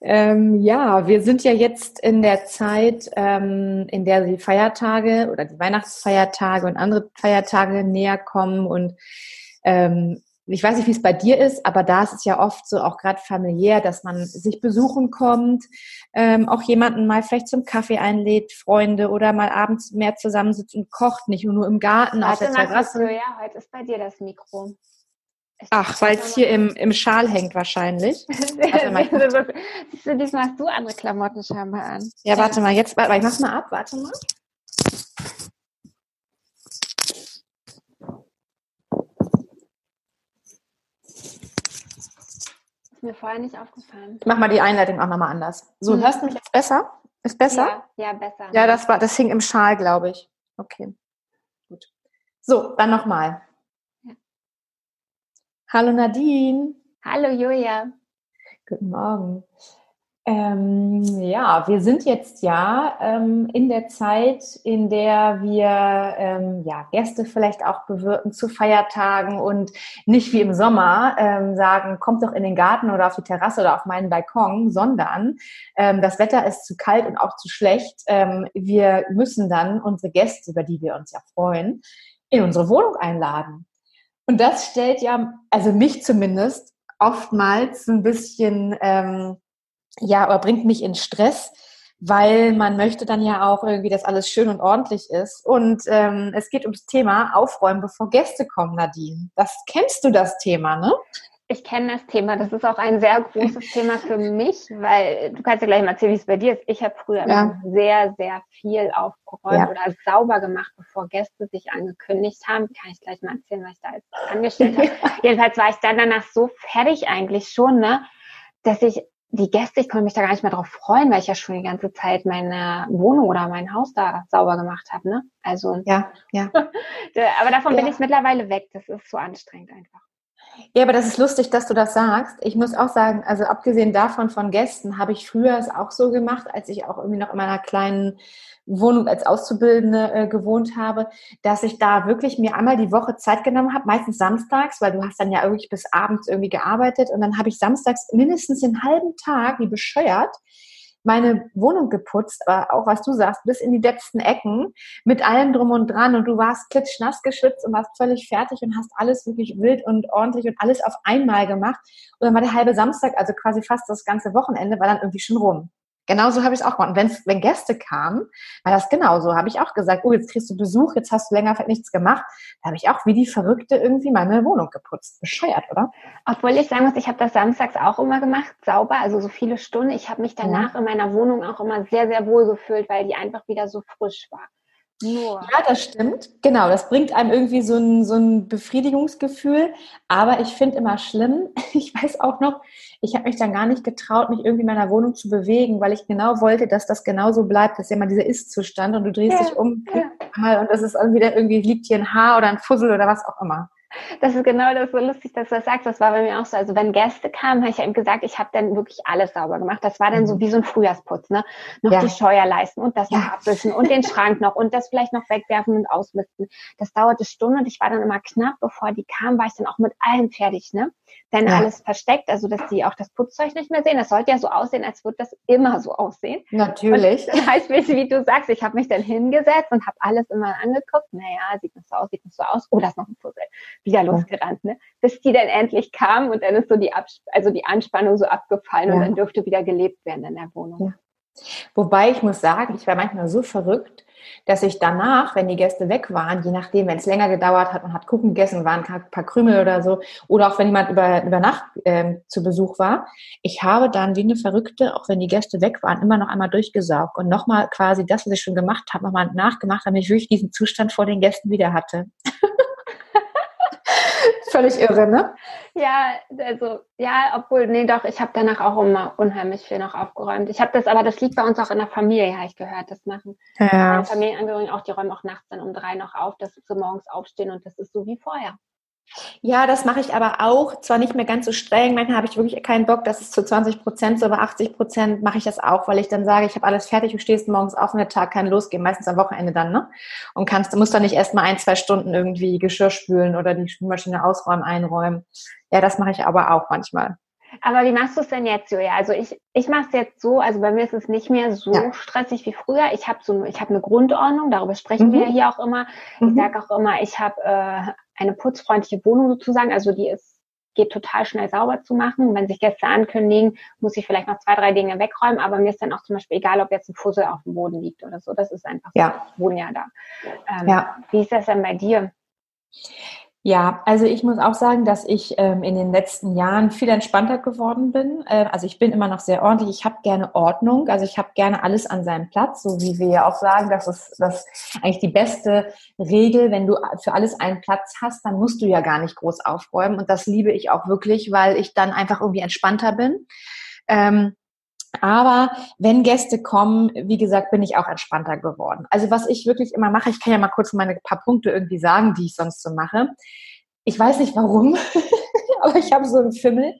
Ähm, ja, wir sind ja jetzt in der Zeit, ähm, in der die Feiertage oder die Weihnachtsfeiertage und andere Feiertage näher kommen. Und ähm, ich weiß nicht, wie es bei dir ist, aber da ist es ja oft so, auch gerade familiär, dass man sich besuchen kommt, ähm, auch jemanden mal vielleicht zum Kaffee einlädt, Freunde oder mal abends mehr zusammensitzt und kocht, nicht nur im Garten, Warte, auf der Terrasse. Ja, heute ist bei dir das Mikro. Ach, weil es hier im, im Schal hängt wahrscheinlich. warte mal, diesmal hast du andere Klamotten scheinbar an. Ja, warte mal, jetzt, warte, ich mach's mal ab, warte mal. Ist mir vorher nicht aufgefallen. Ich mach mal die Einleitung auch nochmal anders. So, hm. hörst du mich jetzt besser? Ist besser? Ja, ja besser. Ja, das war, das hing im Schal, glaube ich. Okay. Gut. So, dann nochmal. Hallo Nadine. Hallo Julia. Guten Morgen. Ähm, ja, wir sind jetzt ja ähm, in der Zeit, in der wir ähm, ja, Gäste vielleicht auch bewirken zu Feiertagen und nicht wie im Sommer ähm, sagen, kommt doch in den Garten oder auf die Terrasse oder auf meinen Balkon, sondern ähm, das Wetter ist zu kalt und auch zu schlecht. Ähm, wir müssen dann unsere Gäste, über die wir uns ja freuen, in unsere Wohnung einladen. Und das stellt ja, also mich zumindest, oftmals ein bisschen, ähm, ja, oder bringt mich in Stress, weil man möchte dann ja auch irgendwie, dass alles schön und ordentlich ist. Und ähm, es geht ums Thema Aufräumen, bevor Gäste kommen, Nadine. Das kennst du das Thema, ne? Ich kenne das Thema. Das ist auch ein sehr großes Thema für mich, weil du kannst ja gleich mal erzählen, wie es bei dir ist. Ich habe früher ja. sehr, sehr viel aufgeräumt ja. oder sauber gemacht, bevor Gäste sich angekündigt haben. Kann ich gleich mal erzählen, was ich da jetzt angestellt habe. Jedenfalls war ich dann danach so fertig eigentlich schon, ne, dass ich die Gäste, ich konnte mich da gar nicht mehr drauf freuen, weil ich ja schon die ganze Zeit meine Wohnung oder mein Haus da sauber gemacht habe. Ne? Also ja, ja. aber davon bin ich mittlerweile weg. Das ist so anstrengend einfach. Ja, aber das ist lustig, dass du das sagst. Ich muss auch sagen, also abgesehen davon von Gästen, habe ich früher es auch so gemacht, als ich auch irgendwie noch in meiner kleinen Wohnung als Auszubildende äh, gewohnt habe, dass ich da wirklich mir einmal die Woche Zeit genommen habe, meistens samstags, weil du hast dann ja irgendwie bis abends irgendwie gearbeitet und dann habe ich samstags mindestens den halben Tag, wie bescheuert, meine Wohnung geputzt, aber auch was du sagst, bis in die letzten Ecken mit allem drum und dran und du warst klitschnass geschwitzt und warst völlig fertig und hast alles wirklich wild und ordentlich und alles auf einmal gemacht. Und dann war der halbe Samstag, also quasi fast das ganze Wochenende, war dann irgendwie schon rum. Genauso habe ich es auch gemacht. Und wenn, wenn Gäste kamen, war das genauso. Habe ich auch gesagt, oh, jetzt kriegst du Besuch, jetzt hast du länger nichts gemacht. Da habe ich auch wie die Verrückte irgendwie meine Wohnung geputzt. Bescheuert, oder? Obwohl ich sagen muss, ich habe das samstags auch immer gemacht, sauber, also so viele Stunden. Ich habe mich danach ja. in meiner Wohnung auch immer sehr, sehr wohl gefühlt, weil die einfach wieder so frisch war. Nur. Ja, das stimmt. Genau, das bringt einem irgendwie so ein, so ein Befriedigungsgefühl. Aber ich finde immer schlimm, ich weiß auch noch, ich habe mich dann gar nicht getraut, mich irgendwie in meiner Wohnung zu bewegen, weil ich genau wollte, dass das genauso bleibt. Das ist ja immer dieser Ist-Zustand und du drehst ja, dich um ja. und das ist irgendwie, irgendwie liegt hier ein Haar oder ein Fussel oder was auch immer. Das ist genau das so lustig, dass du das sagst. Das war bei mir auch so. Also wenn Gäste kamen, habe ich ja eben gesagt, ich habe dann wirklich alles sauber gemacht. Das war dann so mhm. wie so ein Frühjahrsputz, ne? Noch ja. die Scheuerleisten und das ja. noch abwischen und den Schrank noch und das vielleicht noch wegwerfen und ausmisten. Das dauerte Stunden und ich war dann immer knapp, bevor die kamen, war ich dann auch mit allem fertig, ne? Dann ja. alles versteckt, also dass die auch das Putzzeug nicht mehr sehen. Das sollte ja so aussehen, als würde das immer so aussehen. Natürlich. Und das heißt, wie du sagst, ich habe mich dann hingesetzt und habe alles immer angeguckt. Naja, sieht das so aus, sieht das so aus. Oh, das ist noch ein Puzzle wieder losgerannt, ne? Bis die dann endlich kam und dann ist so die, Abs also die Anspannung so abgefallen ja. und dann dürfte wieder gelebt werden in der Wohnung. Ja. Wobei ich muss sagen, ich war manchmal so verrückt, dass ich danach, wenn die Gäste weg waren, je nachdem, wenn es länger gedauert hat, man hat Kuchen gegessen, waren ein paar Krümel oder so, oder auch wenn jemand über, über Nacht ähm, zu Besuch war, ich habe dann wie eine Verrückte, auch wenn die Gäste weg waren, immer noch einmal durchgesaugt und nochmal quasi das, was ich schon gemacht habe, nochmal nachgemacht, damit ich wirklich diesen Zustand vor den Gästen wieder hatte. Völlig irre, ne? Ja, also, ja, obwohl, nee, doch, ich habe danach auch immer unheimlich viel noch aufgeräumt. Ich habe das, aber das liegt bei uns auch in der Familie, habe ich gehört, das machen ja. meine Familienangehörigen auch, die räumen auch nachts dann um drei noch auf, dass sie morgens aufstehen und das ist so wie vorher. Ja, das mache ich aber auch, zwar nicht mehr ganz so streng, manchmal habe ich wirklich keinen Bock, das ist zu 20 Prozent, so bei 80 Prozent mache ich das auch, weil ich dann sage, ich habe alles fertig, du stehst morgens auf und der Tag kann losgehen, meistens am Wochenende dann, ne? Und kannst, du musst dann nicht erst mal ein, zwei Stunden irgendwie Geschirr spülen oder die Spülmaschine ausräumen, einräumen. Ja, das mache ich aber auch manchmal. Aber wie machst du es denn jetzt, Julia? Also ich, ich mache es jetzt so, also bei mir ist es nicht mehr so ja. stressig wie früher. Ich habe so, ich habe eine Grundordnung, darüber sprechen mhm. wir hier auch immer. Mhm. Ich sage auch immer, ich habe äh, eine putzfreundliche Wohnung sozusagen, also die ist geht total schnell sauber zu machen. Wenn sich Gäste ankündigen, muss ich vielleicht noch zwei, drei Dinge wegräumen, aber mir ist dann auch zum Beispiel egal, ob jetzt ein Fussel auf dem Boden liegt oder so. Das ist einfach so. Ja. Ich wohne ja da. Ähm, ja. Wie ist das denn bei dir? Ja, also ich muss auch sagen, dass ich ähm, in den letzten Jahren viel entspannter geworden bin. Äh, also ich bin immer noch sehr ordentlich. Ich habe gerne Ordnung. Also ich habe gerne alles an seinem Platz, so wie wir ja auch sagen, das ist das eigentlich die beste Regel. Wenn du für alles einen Platz hast, dann musst du ja gar nicht groß aufräumen. Und das liebe ich auch wirklich, weil ich dann einfach irgendwie entspannter bin. Ähm, aber wenn Gäste kommen, wie gesagt, bin ich auch entspannter geworden. Also was ich wirklich immer mache, ich kann ja mal kurz meine paar Punkte irgendwie sagen, die ich sonst so mache. Ich weiß nicht warum, aber ich habe so einen Fimmel.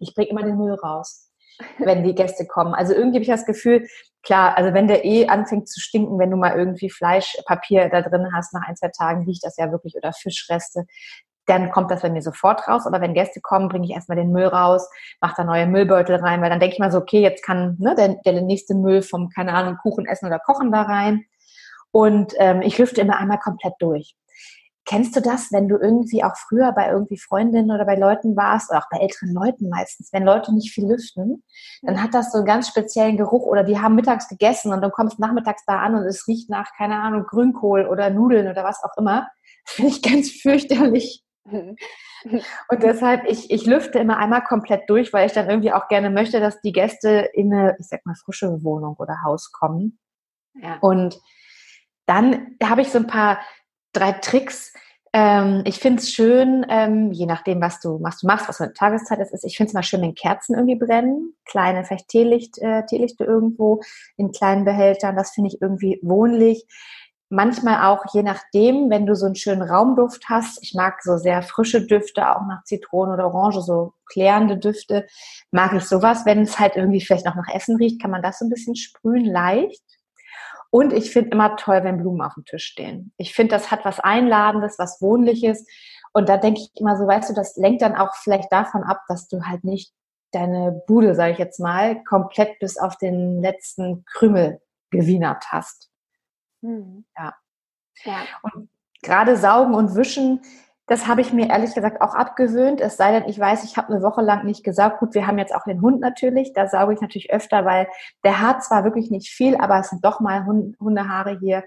Ich bringe immer den Müll raus, wenn die Gäste kommen. Also irgendwie habe ich das Gefühl, klar, also wenn der eh anfängt zu stinken, wenn du mal irgendwie Fleischpapier da drin hast, nach ein, zwei Tagen riecht das ja wirklich oder Fischreste, dann kommt das bei mir sofort raus. Aber wenn Gäste kommen, bringe ich erstmal den Müll raus, mache da neue Müllbeutel rein, weil dann denke ich mal so, okay, jetzt kann ne, der, der nächste Müll vom, keine Ahnung, Kuchen essen oder kochen da rein. Und ähm, ich lüfte immer einmal komplett durch. Kennst du das, wenn du irgendwie auch früher bei irgendwie Freundinnen oder bei Leuten warst, oder auch bei älteren Leuten meistens, wenn Leute nicht viel lüften, dann hat das so einen ganz speziellen Geruch oder die haben mittags gegessen und dann kommst nachmittags da an und es riecht nach, keine Ahnung, Grünkohl oder Nudeln oder was auch immer. Finde ich ganz fürchterlich. Und deshalb, ich, ich lüfte immer einmal komplett durch, weil ich dann irgendwie auch gerne möchte, dass die Gäste in eine, ich sag mal, frische Wohnung oder Haus kommen. Ja. Und dann habe ich so ein paar, drei Tricks. Ähm, ich finde es schön, ähm, je nachdem, was du, was du machst, was für eine Tageszeit es ist. Ich finde es mal schön, wenn Kerzen irgendwie brennen. Kleine, vielleicht Teelicht, äh, Teelichte irgendwo in kleinen Behältern. Das finde ich irgendwie wohnlich manchmal auch je nachdem, wenn du so einen schönen Raumduft hast. Ich mag so sehr frische Düfte, auch nach Zitrone oder Orange, so klärende Düfte. Mag ich sowas. Wenn es halt irgendwie vielleicht noch nach Essen riecht, kann man das so ein bisschen sprühen, leicht. Und ich finde immer toll, wenn Blumen auf dem Tisch stehen. Ich finde, das hat was Einladendes, was Wohnliches. Und da denke ich immer so, weißt du, das lenkt dann auch vielleicht davon ab, dass du halt nicht deine Bude, sage ich jetzt mal, komplett bis auf den letzten Krümel gewienert hast. Mhm. Ja. ja. Und gerade saugen und wischen, das habe ich mir ehrlich gesagt auch abgewöhnt. Es sei denn, ich weiß, ich habe eine Woche lang nicht gesaugt. Gut, wir haben jetzt auch den Hund natürlich. Da sauge ich natürlich öfter, weil der hat zwar wirklich nicht viel, aber es sind doch mal Hundehaare hier.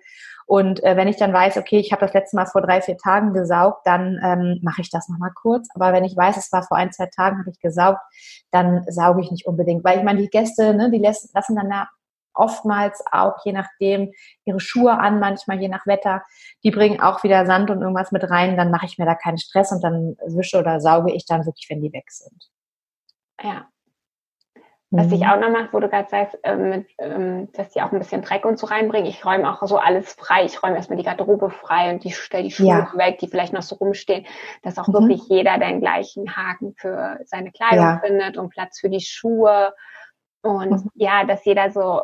Und äh, wenn ich dann weiß, okay, ich habe das letzte Mal vor drei, vier Tagen gesaugt, dann ähm, mache ich das nochmal kurz. Aber wenn ich weiß, es war vor ein, zwei Tagen, habe ich gesaugt, dann sauge ich nicht unbedingt. Weil ich meine, die Gäste, ne, die lassen, lassen dann oftmals auch, je nachdem, ihre Schuhe an, manchmal je nach Wetter. Die bringen auch wieder Sand und irgendwas mit rein. Dann mache ich mir da keinen Stress und dann wische oder sauge ich dann wirklich, wenn die weg sind. Ja. Was ich mhm. auch noch mache, wo du gerade sagst, ähm, ähm, dass die auch ein bisschen Dreck und so reinbringen. Ich räume auch so alles frei. Ich räume erstmal die Garderobe frei und die stelle die Schuhe ja. weg, die vielleicht noch so rumstehen, dass auch mhm. wirklich jeder den gleichen Haken für seine Kleidung ja. findet und Platz für die Schuhe. Und mhm. ja, dass jeder so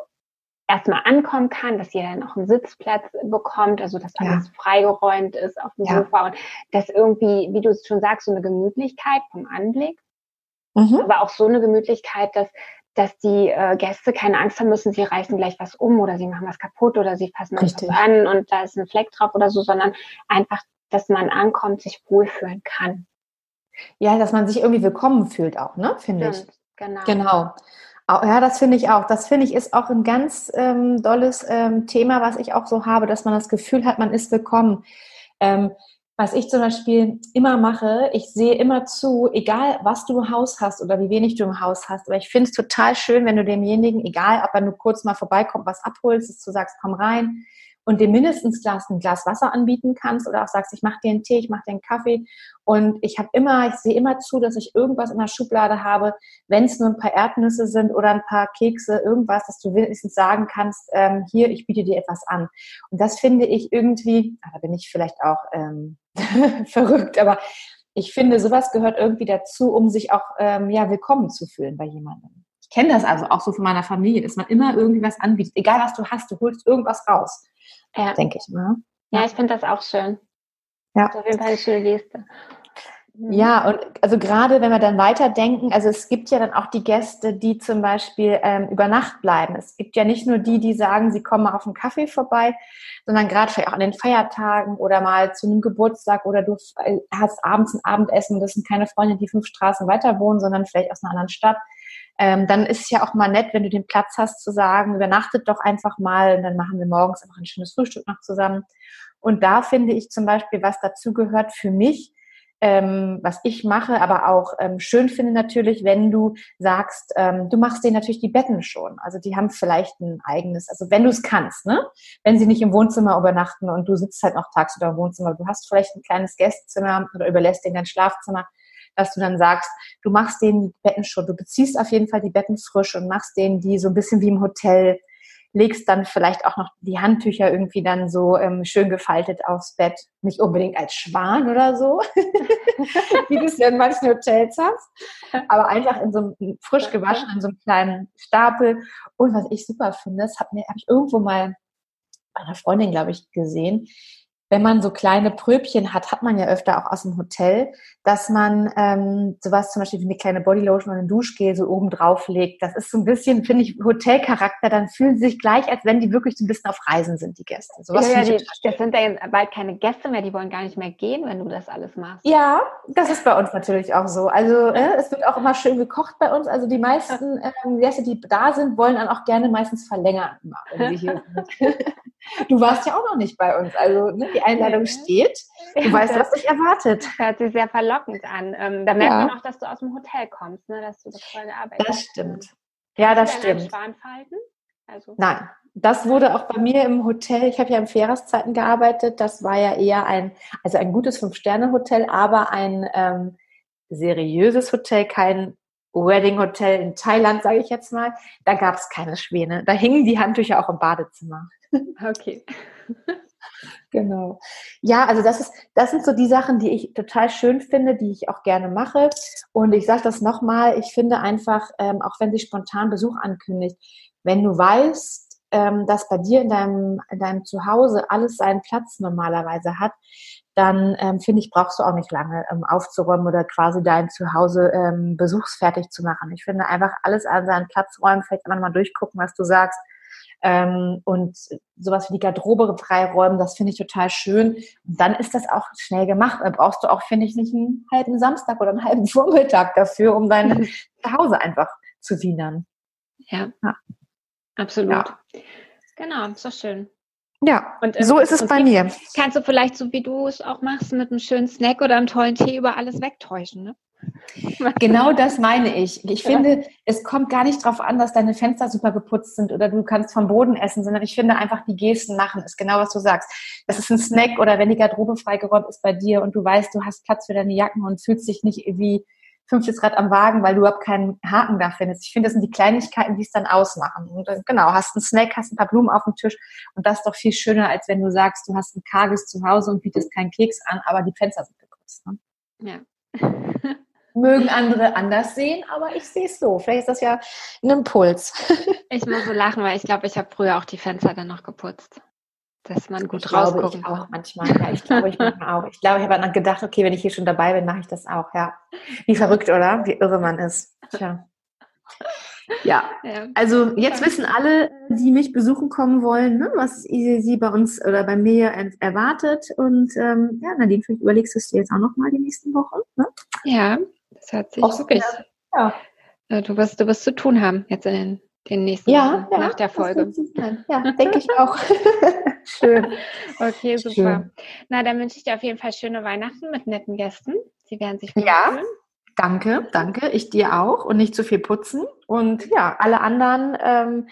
erstmal ankommen kann, dass jeder noch einen Sitzplatz bekommt, also dass alles ja. freigeräumt ist auf dem ja. Sofa und dass irgendwie, wie du es schon sagst, so eine Gemütlichkeit vom Anblick, mhm. aber auch so eine Gemütlichkeit, dass dass die äh, Gäste keine Angst haben müssen, sie reißen gleich was um oder sie machen was kaputt oder sie fassen Richtig. was an und da ist ein Fleck drauf oder so, sondern einfach, dass man ankommt, sich wohlfühlen kann. Ja, dass man sich irgendwie willkommen fühlt auch, ne, finde ich. Genau. Genau. Ja, das finde ich auch. Das finde ich ist auch ein ganz ähm, dolles ähm, Thema, was ich auch so habe, dass man das Gefühl hat, man ist willkommen. Ähm, was ich zum Beispiel immer mache, ich sehe immer zu, egal was du im Haus hast oder wie wenig du im Haus hast, aber ich finde es total schön, wenn du demjenigen, egal ob er nur kurz mal vorbeikommt, was abholst, dass du sagst, komm rein und dem mindestens Glas, ein Glas Wasser anbieten kannst oder auch sagst, ich mache dir einen Tee, ich mache dir einen Kaffee und ich habe immer, ich sehe immer zu, dass ich irgendwas in der Schublade habe, wenn es nur ein paar Erdnüsse sind oder ein paar Kekse, irgendwas, dass du wenigstens sagen kannst, ähm, hier, ich biete dir etwas an. Und das finde ich irgendwie, ah, da bin ich vielleicht auch ähm, verrückt, aber ich finde, sowas gehört irgendwie dazu, um sich auch ähm, ja, willkommen zu fühlen bei jemandem. Ich kenne das also auch so von meiner Familie, dass man immer irgendwie was anbietet. Egal was du hast, du holst irgendwas raus. Ja. Denke ich mal. Ja, ich finde das auch schön. Ja. Das ist auf jeden Fall eine schöne Geste. Mhm. Ja, und also gerade wenn wir dann weiterdenken, also es gibt ja dann auch die Gäste, die zum Beispiel ähm, über Nacht bleiben. Es gibt ja nicht nur die, die sagen, sie kommen mal auf einen Kaffee vorbei, sondern gerade vielleicht auch an den Feiertagen oder mal zu einem Geburtstag oder du hast abends ein Abendessen, das sind keine Freunde, die fünf Straßen weiter wohnen, sondern vielleicht aus einer anderen Stadt. Ähm, dann ist es ja auch mal nett, wenn du den Platz hast, zu sagen, übernachtet doch einfach mal und dann machen wir morgens einfach ein schönes Frühstück noch zusammen. Und da finde ich zum Beispiel, was dazu gehört für mich, ähm, was ich mache, aber auch ähm, schön finde natürlich, wenn du sagst, ähm, du machst denen natürlich die Betten schon. Also die haben vielleicht ein eigenes, also wenn du es kannst, ne? Wenn sie nicht im Wohnzimmer übernachten und du sitzt halt noch tagsüber im Wohnzimmer, du hast vielleicht ein kleines Gästezimmer oder überlässt denen dein Schlafzimmer, dass du dann sagst, du machst denen die Betten schon, du beziehst auf jeden Fall die Betten frisch und machst denen die so ein bisschen wie im Hotel legst dann vielleicht auch noch die Handtücher irgendwie dann so ähm, schön gefaltet aufs Bett. Nicht unbedingt als Schwan oder so, wie du es ja in manchen Hotels hast, aber einfach in so einem frisch gewaschen, in so einem kleinen Stapel. Und was ich super finde, das habe hab ich irgendwo mal bei einer Freundin, glaube ich, gesehen, wenn man so kleine Pröbchen hat, hat man ja öfter auch aus dem Hotel, dass man ähm, sowas zum Beispiel wie eine kleine Bodylotion oder ein Duschgel so oben drauf legt. Das ist so ein bisschen, finde ich, Hotelcharakter. Dann fühlen sie sich gleich, als wenn die wirklich so ein bisschen auf Reisen sind, die Gäste. Sowas ja, ja, die, das sind ja jetzt bald keine Gäste mehr, die wollen gar nicht mehr gehen, wenn du das alles machst. Ja, das ist bei uns natürlich auch so. Also äh, es wird auch immer schön gekocht bei uns. Also die meisten ähm, Gäste, die da sind, wollen dann auch gerne meistens verlängern, wenn sie hier sind. Du warst ja auch noch nicht bei uns. Also ne, die Einladung steht. Du weißt, was dich erwartet. Hört sich sehr verlockend an. Ähm, da merkt ja. man auch, dass du aus dem Hotel kommst, ne, dass du das voll gearbeitet hast. Das stimmt. Ja, das stimmt. Also. Nein, das wurde auch bei mir im Hotel. Ich habe ja im Feriaszeiten gearbeitet. Das war ja eher ein, also ein gutes Fünf-Sterne-Hotel, aber ein ähm, seriöses Hotel, kein Wedding Hotel in Thailand, sage ich jetzt mal. Da gab es keine Schwäne. Da hingen die Handtücher auch im Badezimmer. Okay. genau. Ja, also das ist, das sind so die Sachen, die ich total schön finde, die ich auch gerne mache. Und ich sage das nochmal, ich finde einfach, ähm, auch wenn sich spontan Besuch ankündigt, wenn du weißt, ähm, dass bei dir in deinem, in deinem Zuhause alles seinen Platz normalerweise hat, dann ähm, finde ich, brauchst du auch nicht lange ähm, aufzuräumen oder quasi dein Zuhause ähm, besuchsfertig zu machen. Ich finde einfach alles an seinen Platz räumen, vielleicht einfach mal durchgucken, was du sagst, ähm, und sowas wie die Garderobe freiräumen, das finde ich total schön. Und dann ist das auch schnell gemacht. Da brauchst du auch, finde ich, nicht einen halben Samstag oder einen halben Vormittag dafür, um dein Zuhause einfach zu wienern. Ja, ja. Absolut. Ja. Genau, ist doch schön. Ja, und ähm, so ist es bei mir. Kannst du vielleicht, so wie du es auch machst, mit einem schönen Snack oder einem tollen Tee über alles wegtäuschen, ne? Genau das meine ich. Ich finde, es kommt gar nicht darauf an, dass deine Fenster super geputzt sind oder du kannst vom Boden essen, sondern ich finde einfach, die Gesten machen ist genau, was du sagst. Das ist ein Snack oder wenn die Garderobe freigeräumt ist bei dir und du weißt, du hast Platz für deine Jacken und fühlst dich nicht wie fünftes Rad am Wagen, weil du überhaupt keinen Haken da findest. Ich finde, das sind die Kleinigkeiten, die es dann ausmachen. Und äh, genau, hast einen Snack, hast ein paar Blumen auf dem Tisch und das ist doch viel schöner, als wenn du sagst, du hast ein karges Zuhause und bietest keinen Keks an, aber die Fenster sind geputzt. Ne? Ja. mögen andere anders sehen, aber ich sehe es so. Vielleicht ist das ja ein Impuls. ich muss so lachen, weil ich glaube, ich habe früher auch die Fenster dann noch geputzt. Dass man gut ich rausgucken glaube, ich auch manchmal. Ja, ich glaube, ich manchmal auch. Ich glaube, ich habe dann gedacht, okay, wenn ich hier schon dabei bin, mache ich das auch. Ja, wie verrückt, oder? Wie irre man ist. Tja. Ja. ja. also jetzt wissen alle, die mich besuchen kommen wollen, ne, was sie bei uns oder bei mir erwartet. Und ähm, ja, Nadine, vielleicht überlegst du es dir jetzt auch nochmal die nächsten Wochen. Ne? Ja, das hat sich Auch wirklich. Ja. Du wirst, du wirst zu tun haben jetzt in den, den nächsten ja, ja, nach der Folge. Ja, denke ich auch. Schön. Okay, super. Schön. Na, dann wünsche ich dir auf jeden Fall schöne Weihnachten mit netten Gästen. Sie werden sich ja. Danke, danke. Ich dir auch und nicht zu viel putzen. Und ja, alle anderen ähm,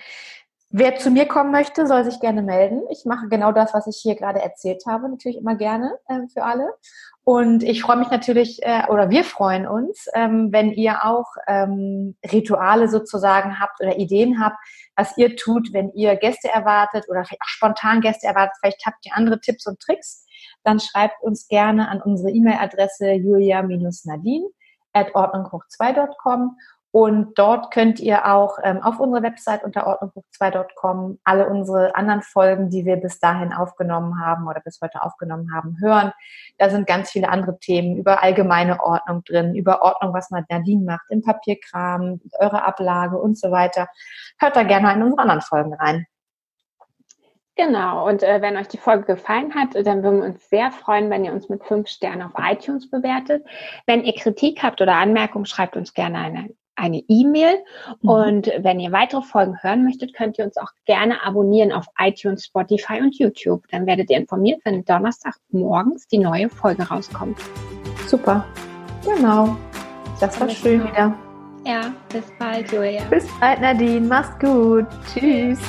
Wer zu mir kommen möchte, soll sich gerne melden. Ich mache genau das, was ich hier gerade erzählt habe, natürlich immer gerne äh, für alle. Und ich freue mich natürlich, äh, oder wir freuen uns, ähm, wenn ihr auch ähm, Rituale sozusagen habt oder Ideen habt, was ihr tut, wenn ihr Gäste erwartet oder vielleicht auch spontan Gäste erwartet. Vielleicht habt ihr andere Tipps und Tricks. Dann schreibt uns gerne an unsere E-Mail-Adresse julia-nadine at ordnunghoch2.com und dort könnt ihr auch ähm, auf unserer Website unter ordnungbuch2.com alle unsere anderen Folgen, die wir bis dahin aufgenommen haben oder bis heute aufgenommen haben, hören. Da sind ganz viele andere Themen über allgemeine Ordnung drin, über Ordnung, was Nadine macht, im Papierkram, eure Ablage und so weiter. Hört da gerne in unsere anderen Folgen rein. Genau, und äh, wenn euch die Folge gefallen hat, dann würden wir uns sehr freuen, wenn ihr uns mit fünf Sternen auf iTunes bewertet. Wenn ihr Kritik habt oder Anmerkungen, schreibt uns gerne eine eine E-Mail. Mhm. Und wenn ihr weitere Folgen hören möchtet, könnt ihr uns auch gerne abonnieren auf iTunes, Spotify und YouTube. Dann werdet ihr informiert, wenn Donnerstag morgens die neue Folge rauskommt. Super. Genau. Das war schön wieder. Ja, bis bald, Julia. Bis bald, Nadine. Mach's gut. Tschüss.